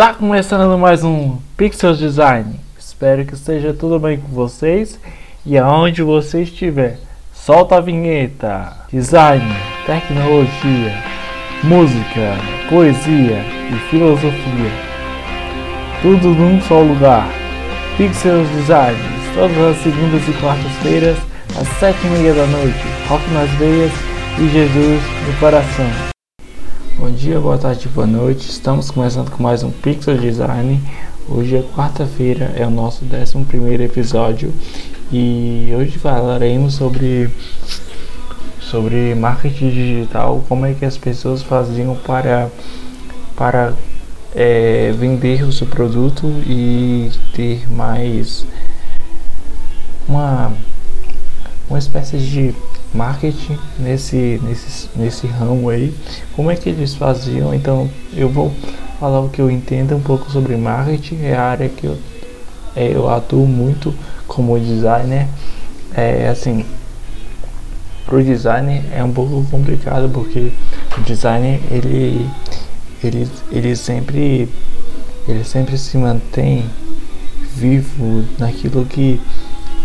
Está começando mais um Pixel Design. Espero que esteja tudo bem com vocês e aonde você estiver. Solta a vinheta. Design, tecnologia, música, poesia e filosofia. Tudo num só lugar. Pixel Design, todas as segundas e quartas-feiras, às sete e meia da noite. Rock nas veias e Jesus no coração. Bom dia, boa tarde, boa noite. Estamos começando com mais um Pixel Design. Hoje é quarta-feira, é o nosso 11 episódio e hoje falaremos sobre sobre marketing digital, como é que as pessoas faziam para para é, vender o seu produto e ter mais uma uma espécie de marketing nesse, nesse, nesse ramo aí. Como é que eles faziam? Então eu vou falar o que eu entendo um pouco sobre marketing. É a área que eu, é, eu atuo muito como designer. É assim, para o designer é um pouco complicado porque o designer ele, ele, ele sempre ele sempre se mantém vivo naquilo que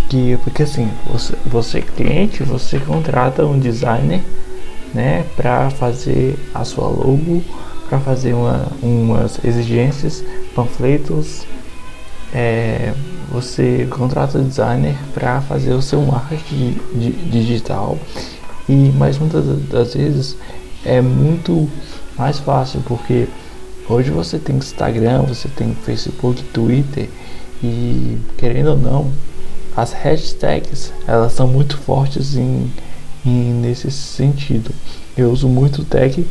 que porque assim você, você cliente você contrata um designer né para fazer a sua logo para fazer uma, umas exigências panfletos é, você contrata o designer para fazer o seu marketing digital. E mas muitas das vezes é muito mais fácil porque hoje você tem Instagram você tem Facebook Twitter e querendo ou não as hashtags elas são muito fortes em, em nesse sentido. Eu uso muito tag,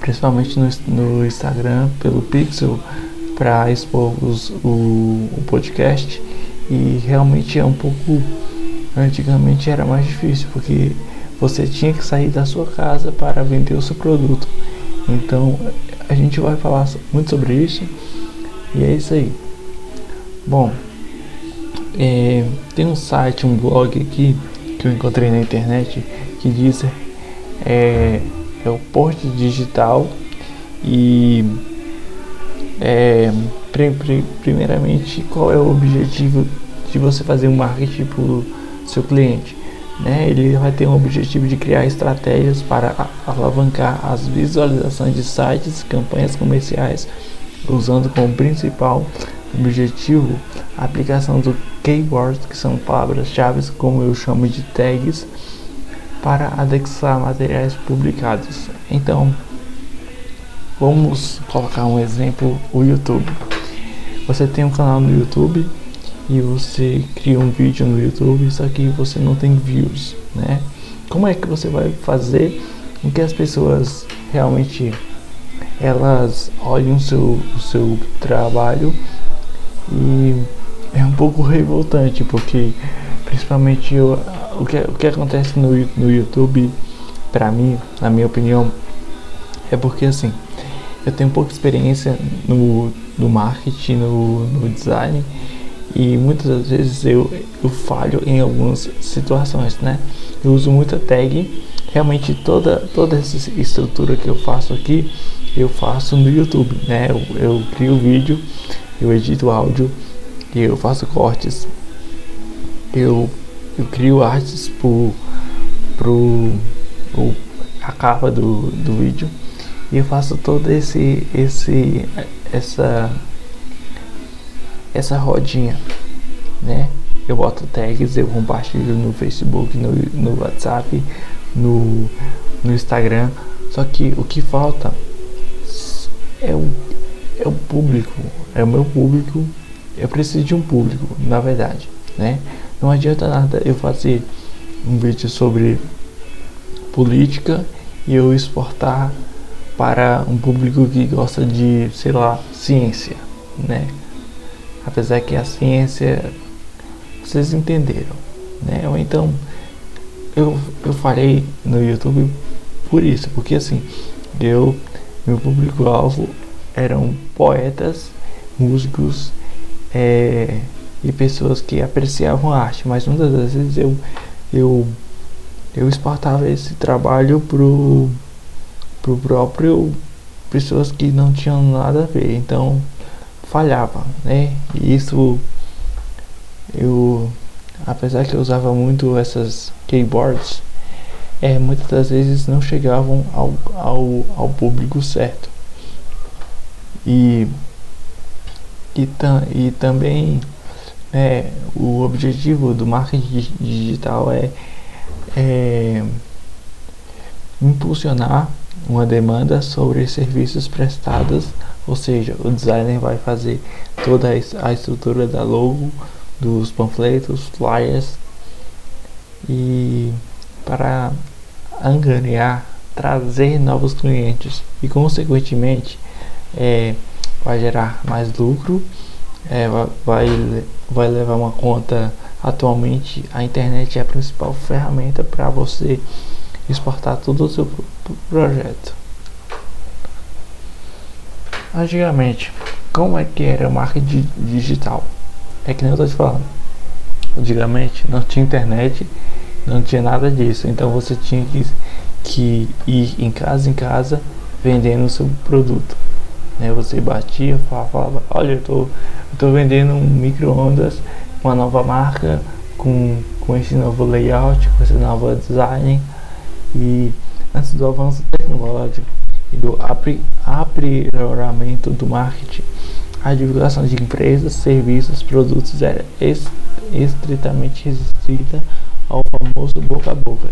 principalmente no, no Instagram pelo Pixel para expor os, o, o podcast e realmente é um pouco antigamente era mais difícil porque você tinha que sair da sua casa para vender o seu produto. Então a gente vai falar muito sobre isso e é isso aí. Bom, é, tem um site, um blog aqui que eu encontrei na internet que diz é, é o Porte Digital e é, primeiramente qual é o objetivo de você fazer um marketing para o seu cliente. Né? Ele vai ter um objetivo de criar estratégias para alavancar as visualizações de sites, campanhas comerciais, usando como principal objetivo a aplicação do keywords, que são palavras-chave, como eu chamo de tags, para anexar materiais publicados. Então, vamos colocar um exemplo: o YouTube. Você tem um canal no YouTube e você cria um vídeo no YouTube, só que você não tem views, né? Como é que você vai fazer com que as pessoas realmente elas olhem o seu, o seu trabalho e é um pouco revoltante porque principalmente eu, o, que, o que acontece no, no YouTube para mim, na minha opinião, é porque assim eu tenho pouca experiência no, no marketing, no, no design e muitas das vezes eu, eu falho em algumas situações, né? Eu uso muita tag, realmente toda, toda essa estrutura que eu faço aqui eu faço no YouTube, né? Eu, eu crio o vídeo, eu edito áudio, eu faço cortes, eu, eu crio artes pro, pro, a capa do, do vídeo e eu faço todo esse esse essa essa rodinha, né? Eu boto tags, eu compartilho no Facebook, no, no WhatsApp, no, no Instagram. Só que o que falta é o, é o público, é o meu público. Eu preciso de um público, na verdade, né? Não adianta nada eu fazer um vídeo sobre política e eu exportar para um público que gosta de, sei lá, ciência, né? Apesar que a ciência vocês entenderam, né? Ou então eu, eu farei no YouTube por isso, porque assim, eu meu público-alvo eram poetas, músicos é, e pessoas que apreciavam a arte, mas muitas das vezes eu, eu, eu exportava esse trabalho pro, pro próprio pessoas que não tinham nada a ver, então falhava, né? E isso eu apesar que eu usava muito essas keyboards, é, muitas das vezes não chegavam ao, ao, ao público certo. E, e, tam, e também é, o objetivo do marketing digital é, é impulsionar uma demanda sobre serviços prestados, ou seja, o designer vai fazer toda a estrutura da logo, dos panfletos, flyers e para angariar, trazer novos clientes. E consequentemente é, vai gerar mais lucro, é, vai, vai levar uma conta. Atualmente a internet é a principal ferramenta para você exportar todo o seu projeto. Antigamente, como é que era o marketing digital? É que nem eu tô te falando. Antigamente não tinha internet, não tinha nada disso. Então você tinha que, que ir em casa em casa vendendo o seu produto. Né? Você batia, falava, falava olha, eu tô, eu tô vendendo um micro-ondas, uma nova marca, com, com esse novo layout, com esse novo design e antes do avanço tecnológico e do aprimoramento do marketing, a divulgação de empresas, serviços, produtos era estritamente restrita ao famoso boca a boca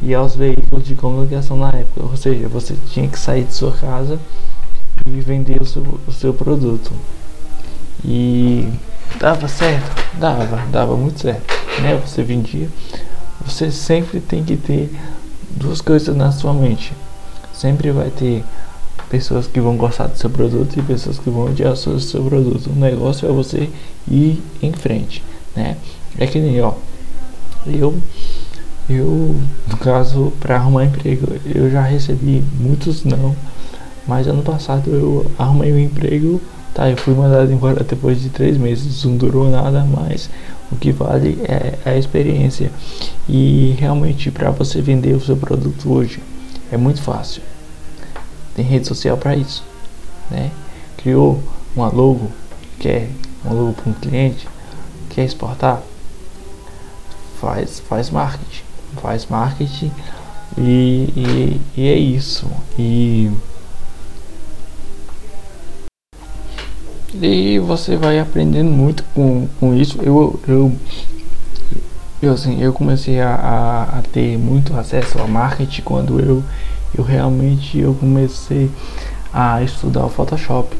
e aos veículos de comunicação na época. Ou seja, você tinha que sair de sua casa e vender o seu, o seu produto. E dava certo? Dava, dava muito certo. Né? Você vendia. Você sempre tem que ter duas coisas na sua mente. Sempre vai ter pessoas que vão gostar do seu produto e pessoas que vão odiar o seu, seu produto. O negócio é você ir em frente, né? É que nem, ó, eu, eu, no caso, para arrumar emprego, eu já recebi muitos não, mas ano passado eu arrumei um emprego, tá? Eu fui mandado embora depois de três meses, não durou nada, mas o que vale é, é a experiência. E realmente, para você vender o seu produto hoje, é muito fácil. Tem rede social para isso, né? Criou uma logo, quer uma logo para um cliente, quer exportar, faz, faz marketing, faz marketing e, e, e é isso. E E você vai aprendendo muito com, com isso. Eu, eu, eu, assim, eu comecei a, a, a ter muito acesso a marketing quando eu, eu realmente eu comecei a estudar o Photoshop.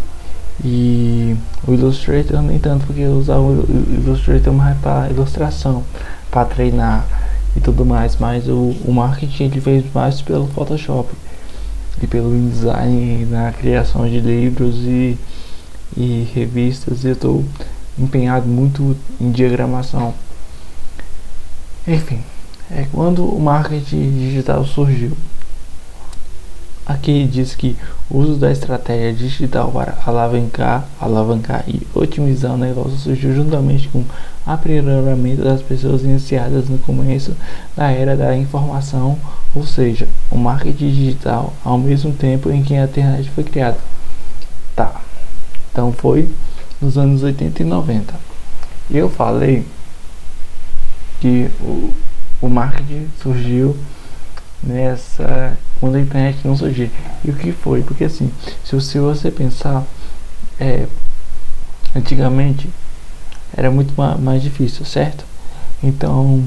E o Illustrator nem tanto, porque eu usava o Illustrator mais para ilustração, para treinar e tudo mais. Mas o, o marketing ele fez mais pelo Photoshop e pelo design na criação de livros e e revistas eu estou empenhado muito em diagramação. Enfim, é quando o marketing digital surgiu. Aqui diz que o uso da estratégia digital para alavancar, alavancar e otimizar o negócio surgiu juntamente com o aprimoramento das pessoas iniciadas no começo da era da informação, ou seja, o marketing digital ao mesmo tempo em que a internet foi criada. Tá. Então foi nos anos 80 e 90. E eu falei que o, o marketing surgiu nessa quando a internet não surgiu. E o que foi? Porque assim, se, se você pensar é, antigamente era muito mais, mais difícil, certo? Então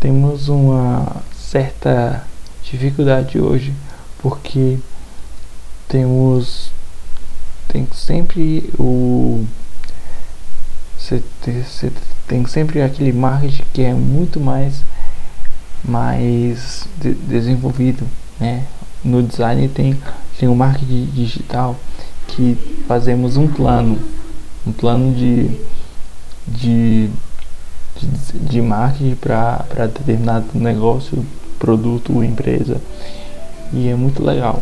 temos uma certa dificuldade hoje porque temos tem sempre o você tem sempre aquele marketing que é muito mais mais de, desenvolvido né? No design tem tem o marketing digital que fazemos um plano um plano de de, de, de marketing para determinado negócio produto ou empresa. E é muito legal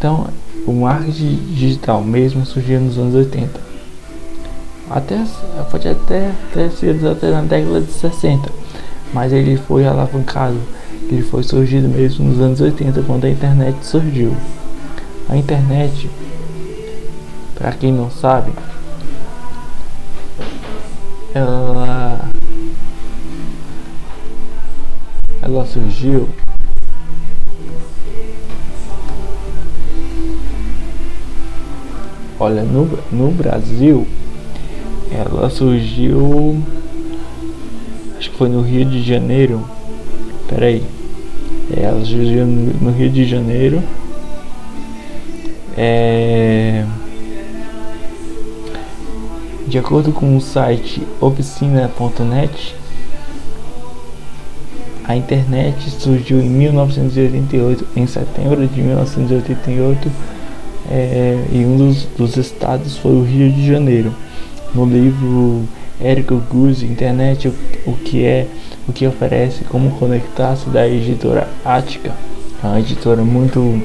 então, o marketing digital mesmo surgiu nos anos 80. Até, pode até ter sido até na década de 60, mas ele foi alavancado ele foi surgido mesmo nos anos 80, quando a internet surgiu. A internet, para quem não sabe, ela ela surgiu Olha, no, no Brasil, ela surgiu. Acho que foi no Rio de Janeiro. Peraí. Ela surgiu no Rio de Janeiro. É, de acordo com o site oficina.net, a internet surgiu em 1988, em setembro de 1988 é, e um dos, dos, estados foi o Rio de Janeiro. No livro Érico Guzzi, Internet, o, o, que é, o que oferece, como conectar-se da editora Ática, uma editora muito,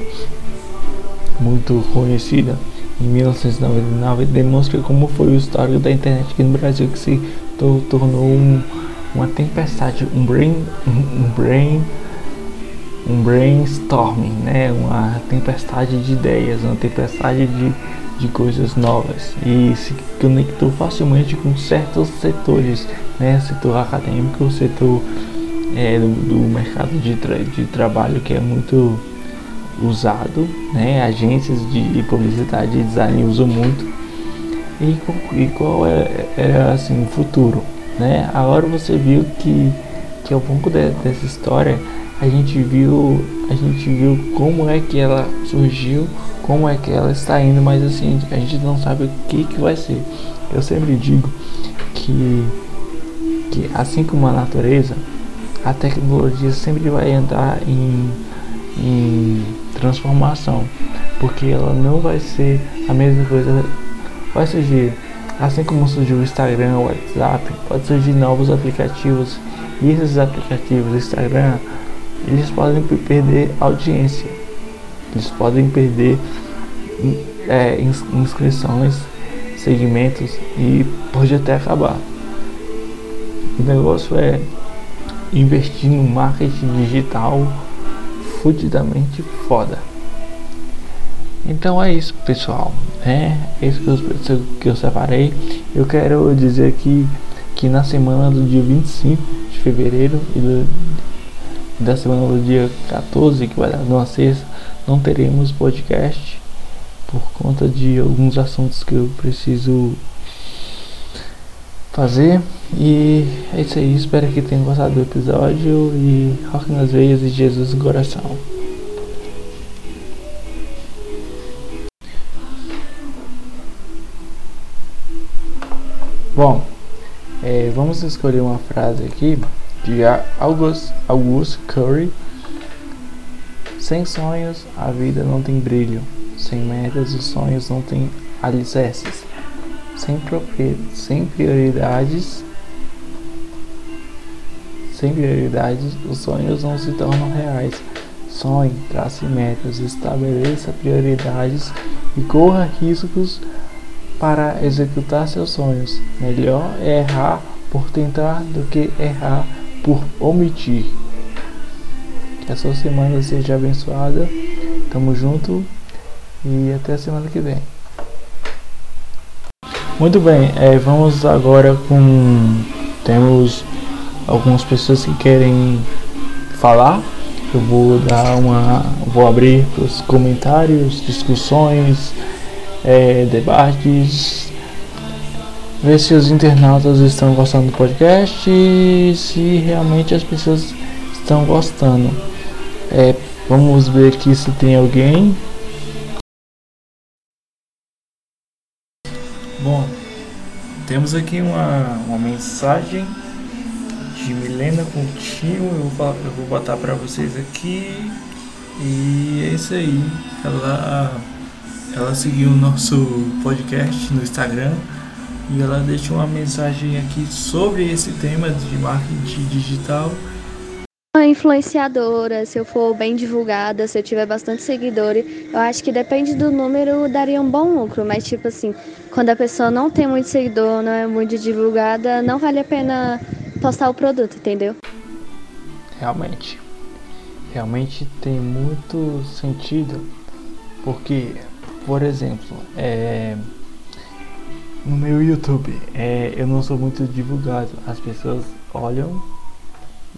muito conhecida, em 1999, demonstra como foi o histórico da internet aqui no Brasil, que se tornou um, uma tempestade, um brain, um brain um brainstorming, né? uma tempestade de ideias, uma tempestade de, de coisas novas e se conectou facilmente com certos setores, né? setor acadêmico, setor é, do, do, mercado de, tra de trabalho que é muito usado, né? agências de publicidade e design usam muito e, e qual é, era assim o futuro, né? Agora você viu que que ao longo de, dessa história a gente viu a gente viu como é que ela surgiu como é que ela está indo mas assim a gente não sabe o que que vai ser. Eu sempre digo que que assim como a natureza a tecnologia sempre vai entrar em, em transformação porque ela não vai ser a mesma coisa. Vai surgir assim como surgiu o Instagram, o WhatsApp pode surgir novos aplicativos e esses aplicativos Instagram eles podem perder audiência, eles podem perder é, inscrições, segmentos e pode até acabar. O negócio é investir no marketing digital fudidamente foda. Então é isso, pessoal. É isso que eu, que eu separei. Eu quero dizer aqui que na semana do dia 25 de fevereiro e do da semana do dia 14, que vai dar numa sexta, não teremos podcast por conta de alguns assuntos que eu preciso fazer. E é isso aí, espero que tenham gostado do episódio e rock nas veias e Jesus no coração. Bom, é, vamos escolher uma frase aqui de August, August Curry. Sem sonhos, a vida não tem brilho. Sem metas, os sonhos não têm alicerces. Sem, sem prioridades, sem prioridades, os sonhos não se tornam reais. Sonhe, trace metas, estabeleça prioridades e corra riscos para executar seus sonhos. Melhor é errar por tentar do que errar por omitir. Que a sua semana seja abençoada. Tamo junto e até a semana que vem. Muito bem, é, vamos agora com. Temos algumas pessoas que querem falar. Eu vou dar uma. Vou abrir os comentários, discussões, é, debates, ver se os internautas estão gostando do podcast e se realmente as pessoas estão gostando. É, vamos ver aqui se tem alguém. Bom, temos aqui uma, uma mensagem de Milena Coutinho. Eu vou, eu vou botar para vocês aqui. E é isso aí. Ela, ela seguiu o nosso podcast no Instagram e ela deixa uma mensagem aqui sobre esse tema de marketing digital. Uma influenciadora, se eu for bem divulgada, se eu tiver bastante seguidores, eu acho que depende do número, daria um bom lucro, mas tipo assim, quando a pessoa não tem muito seguidor, não é muito divulgada, não vale a pena postar o produto, entendeu? Realmente. realmente tem muito sentido, porque, por exemplo, é, no meu YouTube, é, eu não sou muito divulgado. As pessoas olham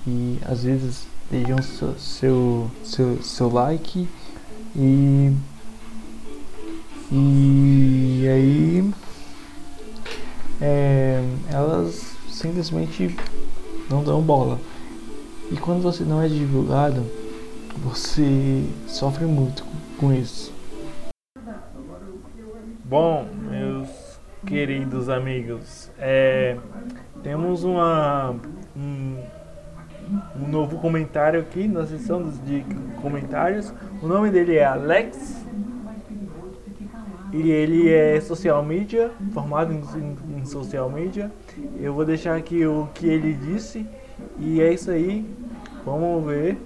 e às vezes deixam seu, seu, seu, seu like e, e aí é, elas simplesmente não dão bola. E quando você não é divulgado, você sofre muito com isso. Bom, queridos amigos, é, temos uma, um, um novo comentário aqui na seção de comentários. O nome dele é Alex e ele é social media, formado em, em, em, social media. Eu vou deixar aqui o que ele disse e é isso aí. Vamos ver.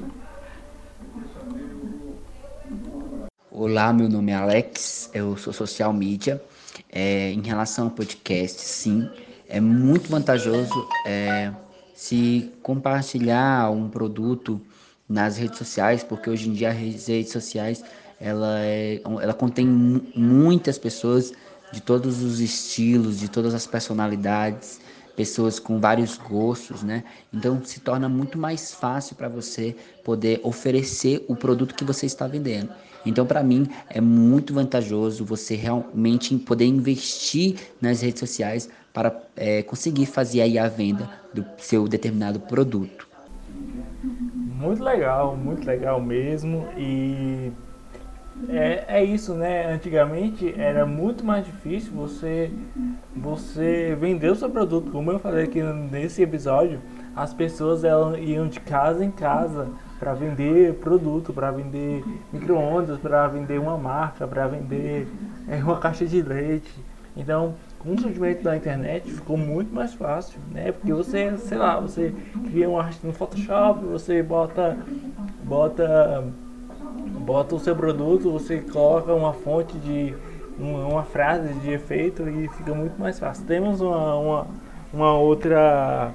Olá, meu nome é Alex, eu sou social media. É, em relação ao podcast, sim, é muito vantajoso é, se compartilhar um produto nas redes sociais, porque hoje em dia as redes sociais ela, é, ela contém muitas pessoas de todos os estilos, de todas as personalidades, pessoas com vários gostos, né? Então se torna muito mais fácil para você poder oferecer o produto que você está vendendo. Então para mim é muito vantajoso você realmente poder investir nas redes sociais para é, conseguir fazer aí a venda do seu determinado produto. Muito legal, muito legal mesmo e é, é isso, né? Antigamente era muito mais difícil você, você vender o seu produto. Como eu falei aqui nesse episódio, as pessoas elas iam de casa em casa para vender produto, para vender micro-ondas, para vender uma marca, para vender é, uma caixa de leite. Então, com o surgimento da internet ficou muito mais fácil, né? Porque você, sei lá, você cria uma arte no Photoshop, você bota bota bota o seu produto, você coloca uma fonte de uma, uma frase de efeito e fica muito mais fácil. Temos uma, uma, uma outra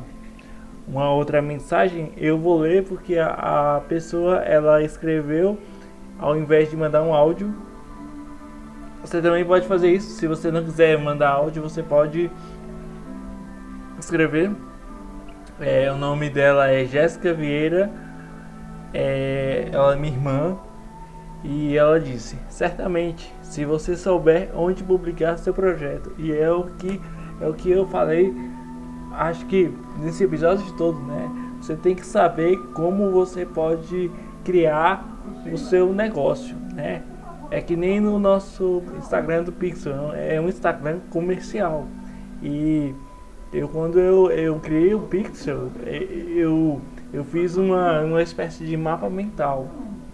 uma outra mensagem, eu vou ler porque a, a pessoa ela escreveu ao invés de mandar um áudio. Você também pode fazer isso. Se você não quiser mandar áudio, você pode escrever. É, o nome dela é Jéssica Vieira. É, ela é minha irmã. E ela disse: certamente, se você souber onde publicar seu projeto, e é o que é o que eu falei, acho que nesse episódio de todo, né? Você tem que saber como você pode criar o seu negócio, né? É que nem no nosso Instagram do Pixel, é um Instagram comercial. E eu quando eu, eu criei o Pixel, eu, eu fiz uma, uma espécie de mapa mental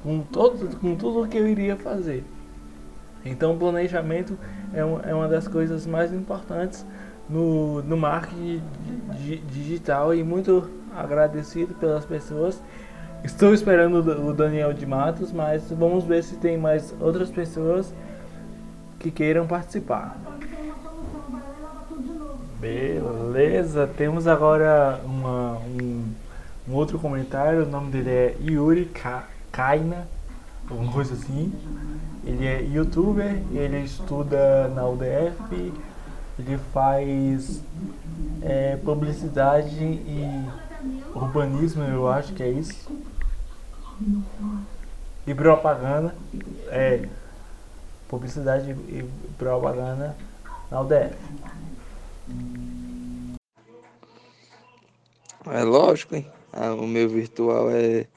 com, todo, com tudo o que eu iria fazer. Então, o planejamento é, um, é uma das coisas mais importantes no, no marketing digital e muito agradecido pelas pessoas. Estou esperando o Daniel de Matos, mas vamos ver se tem mais outras pessoas que queiram participar. Beleza, temos agora uma, um, um outro comentário, o nome dele é Yuri K. Kaina, alguma coisa assim. Ele é youtuber, ele estuda na UDF, ele faz é, publicidade e urbanismo, eu acho que é isso. E propaganda, é publicidade e propaganda na UDF. É lógico, hein? Ah, o meu virtual é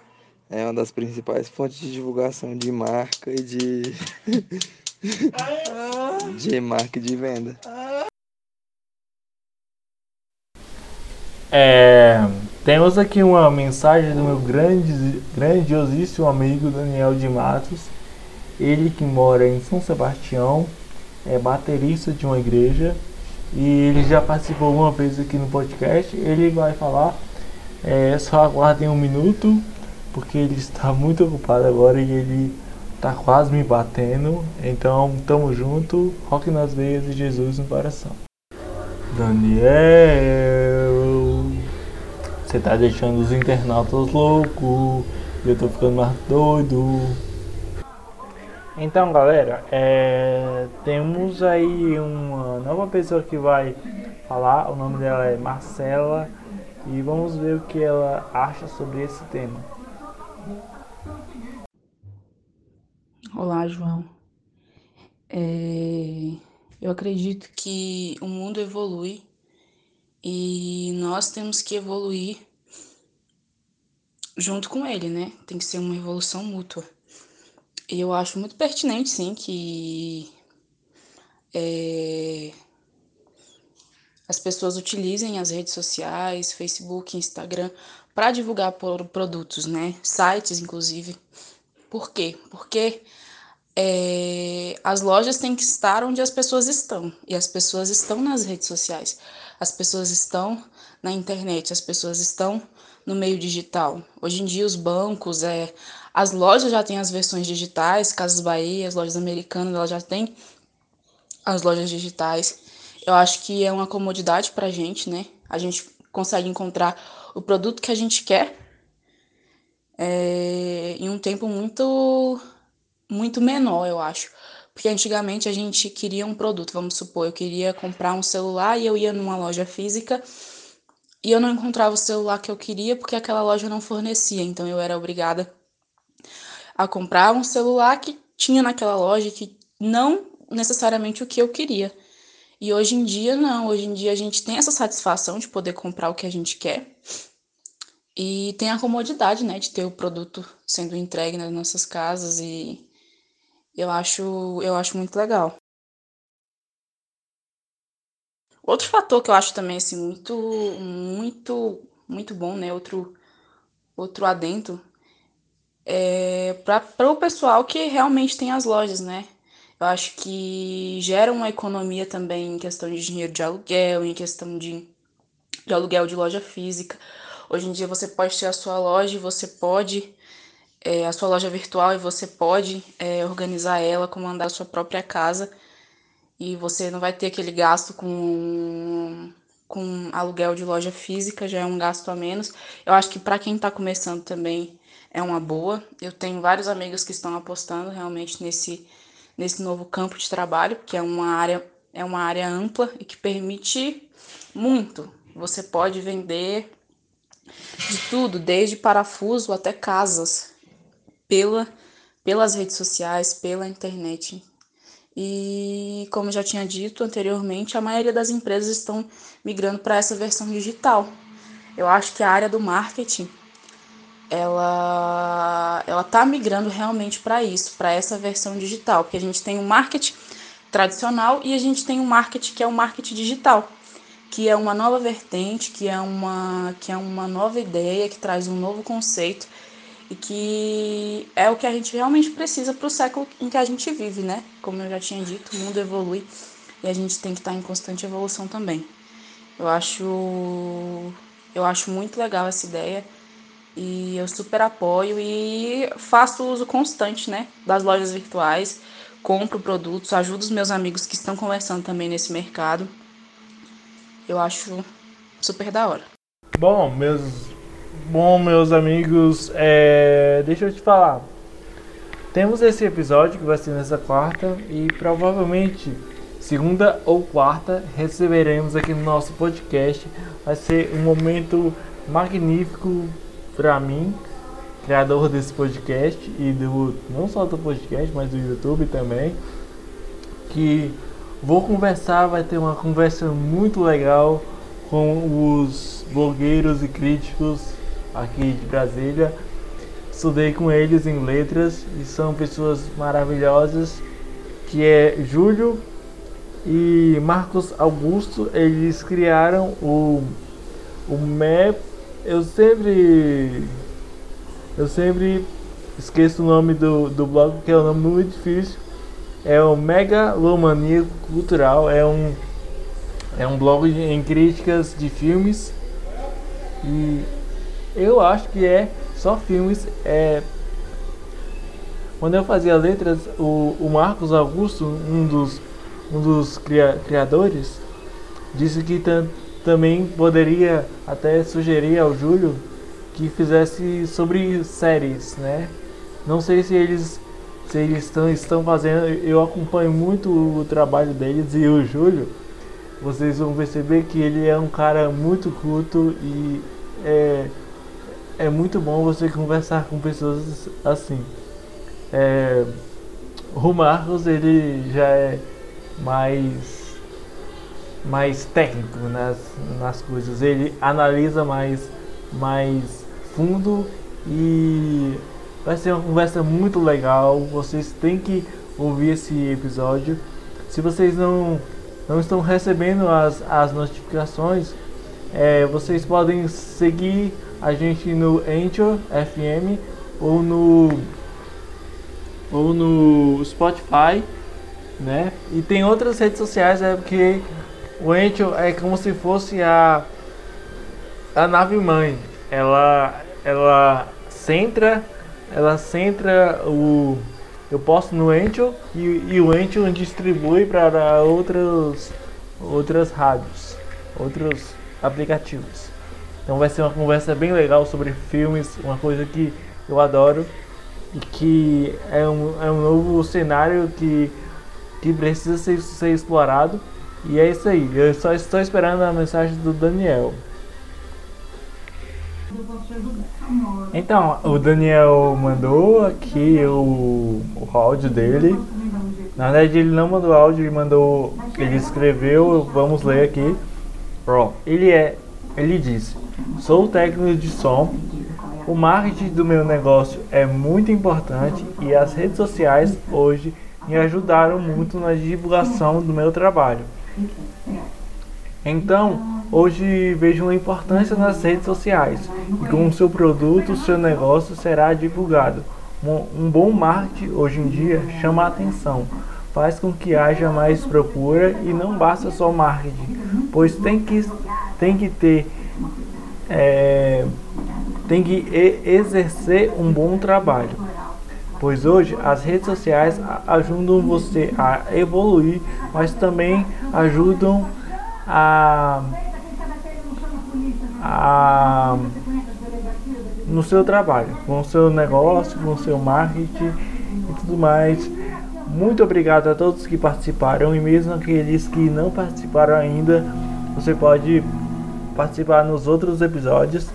é uma das principais fontes de divulgação de marca e de de marca de venda. É, temos aqui uma mensagem do meu grande, grandiosíssimo amigo Daniel de Matos. Ele que mora em São Sebastião, é baterista de uma igreja e ele já participou uma vez aqui no podcast. Ele vai falar, é, só aguardem um minuto porque ele está muito ocupado agora e ele está quase me batendo. Então, tamo junto, rock nas veias e Jesus no coração. Daniel, você tá deixando os internautas loucos. e eu tô ficando mais doido. Então, galera, é, temos aí uma nova pessoa que vai falar. O nome dela é Marcela e vamos ver o que ela acha sobre esse tema. Olá, João. É, eu acredito que o mundo evolui e nós temos que evoluir junto com ele, né? Tem que ser uma evolução mútua. E eu acho muito pertinente, sim, que é, as pessoas utilizem as redes sociais, Facebook, Instagram, para divulgar produtos, né? Sites, inclusive. Por quê? Porque é, as lojas têm que estar onde as pessoas estão. E as pessoas estão nas redes sociais. As pessoas estão na internet. As pessoas estão no meio digital. Hoje em dia, os bancos, é, as lojas já têm as versões digitais. Casas Bahia, as lojas americanas, elas já têm as lojas digitais. Eu acho que é uma comodidade para a gente, né? A gente consegue encontrar o produto que a gente quer é, em um tempo muito muito menor, eu acho. Porque antigamente a gente queria um produto, vamos supor, eu queria comprar um celular e eu ia numa loja física e eu não encontrava o celular que eu queria porque aquela loja não fornecia, então eu era obrigada a comprar um celular que tinha naquela loja que não necessariamente o que eu queria. E hoje em dia não, hoje em dia a gente tem essa satisfação de poder comprar o que a gente quer. E tem a comodidade, né, de ter o produto sendo entregue nas nossas casas e eu acho, eu acho muito legal. Outro fator que eu acho também assim muito muito muito bom, né, outro outro adendo é para o pessoal que realmente tem as lojas, né? Eu acho que gera uma economia também em questão de dinheiro de aluguel, em questão de, de aluguel de loja física. Hoje em dia você pode ter a sua loja e você pode é, a sua loja virtual e você pode é, organizar ela, comandar a sua própria casa e você não vai ter aquele gasto com, com aluguel de loja física, já é um gasto a menos. Eu acho que para quem está começando também é uma boa. Eu tenho vários amigos que estão apostando realmente nesse, nesse novo campo de trabalho, que é uma área, é uma área ampla e que permite muito. Você pode vender de tudo, desde parafuso até casas pela, pelas redes sociais, pela internet. E como já tinha dito anteriormente, a maioria das empresas estão migrando para essa versão digital. Eu acho que a área do marketing ela ela tá migrando realmente para isso, para essa versão digital, porque a gente tem o um marketing tradicional e a gente tem o um marketing que é o marketing digital, que é uma nova vertente, que é uma que é uma nova ideia, que traz um novo conceito e que é o que a gente realmente precisa para o século em que a gente vive, né? Como eu já tinha dito, o mundo evolui e a gente tem que estar em constante evolução também. Eu acho eu acho muito legal essa ideia e eu super apoio e faço uso constante, né, das lojas virtuais, compro produtos, ajudo os meus amigos que estão começando também nesse mercado. Eu acho super da hora. Bom, meus Bom, meus amigos, é... deixa eu te falar. Temos esse episódio que vai ser nessa quarta e provavelmente segunda ou quarta receberemos aqui no nosso podcast. Vai ser um momento magnífico para mim, criador desse podcast e do não só do podcast, mas do YouTube também, que vou conversar, vai ter uma conversa muito legal com os blogueiros e críticos aqui de Brasília. Estudei com eles em letras e são pessoas maravilhosas, que é Júlio e Marcos Augusto. Eles criaram o o MEP. Eu sempre eu sempre esqueço o nome do, do blog, que é um nome muito difícil. É o Megalomania Cultural, é um é um blog em críticas de filmes e eu acho que é só filmes. É... Quando eu fazia letras, o, o Marcos Augusto, um dos, um dos cria, criadores, disse que também poderia até sugerir ao Júlio que fizesse sobre séries, né? Não sei se eles se eles estão, estão fazendo, eu acompanho muito o trabalho deles e o Júlio, vocês vão perceber que ele é um cara muito culto e é, é muito bom você conversar com pessoas assim. É, o Marcos ele já é mais mais técnico nas, nas coisas, ele analisa mais mais fundo e vai ser uma conversa muito legal. Vocês têm que ouvir esse episódio. Se vocês não não estão recebendo as, as notificações, é, vocês podem seguir a gente no Anchor FM ou no ou no Spotify, né? E tem outras redes sociais, é porque o Anchor é como se fosse a a nave mãe. Ela ela centra ela centra o eu posto no Anchor e, e o Anchor distribui para outras outras rádios, outros aplicativos. Então vai ser uma conversa bem legal sobre filmes, uma coisa que eu adoro e que é um, é um novo cenário que, que precisa ser, ser explorado. E é isso aí, eu só estou esperando a mensagem do Daniel. Então, o Daniel mandou aqui o, o áudio dele. Na verdade, ele não mandou áudio, ele mandou. Ele escreveu, vamos ler aqui. Ele é. Ele disse: Sou técnico de som. O marketing do meu negócio é muito importante e as redes sociais hoje me ajudaram muito na divulgação do meu trabalho. Então, hoje vejo uma importância nas redes sociais e com o seu produto, seu negócio será divulgado. Um, um bom marketing hoje em dia chama a atenção, faz com que haja mais procura e não basta só marketing, pois tem que, tem que ter é, tem que exercer um bom trabalho. Pois hoje as redes sociais ajudam você a evoluir, mas também ajudam a, a no seu trabalho, com o seu negócio, com o seu marketing e tudo mais. Muito obrigado a todos que participaram e mesmo aqueles que não participaram ainda, você pode participar nos outros episódios.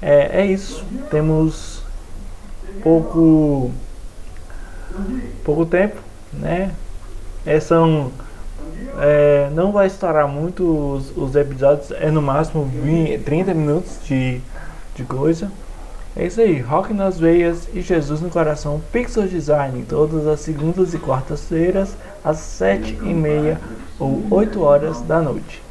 É, é isso. Temos pouco pouco tempo, né? É, são é, não vai estourar muito os, os, episódios, é no máximo 20, 30 minutos de, de coisa. É isso aí, Rock nas veias e Jesus no coração, Pixel Design, todas as segundas e quartas-feiras, às 7 e meia ou 8 horas da noite.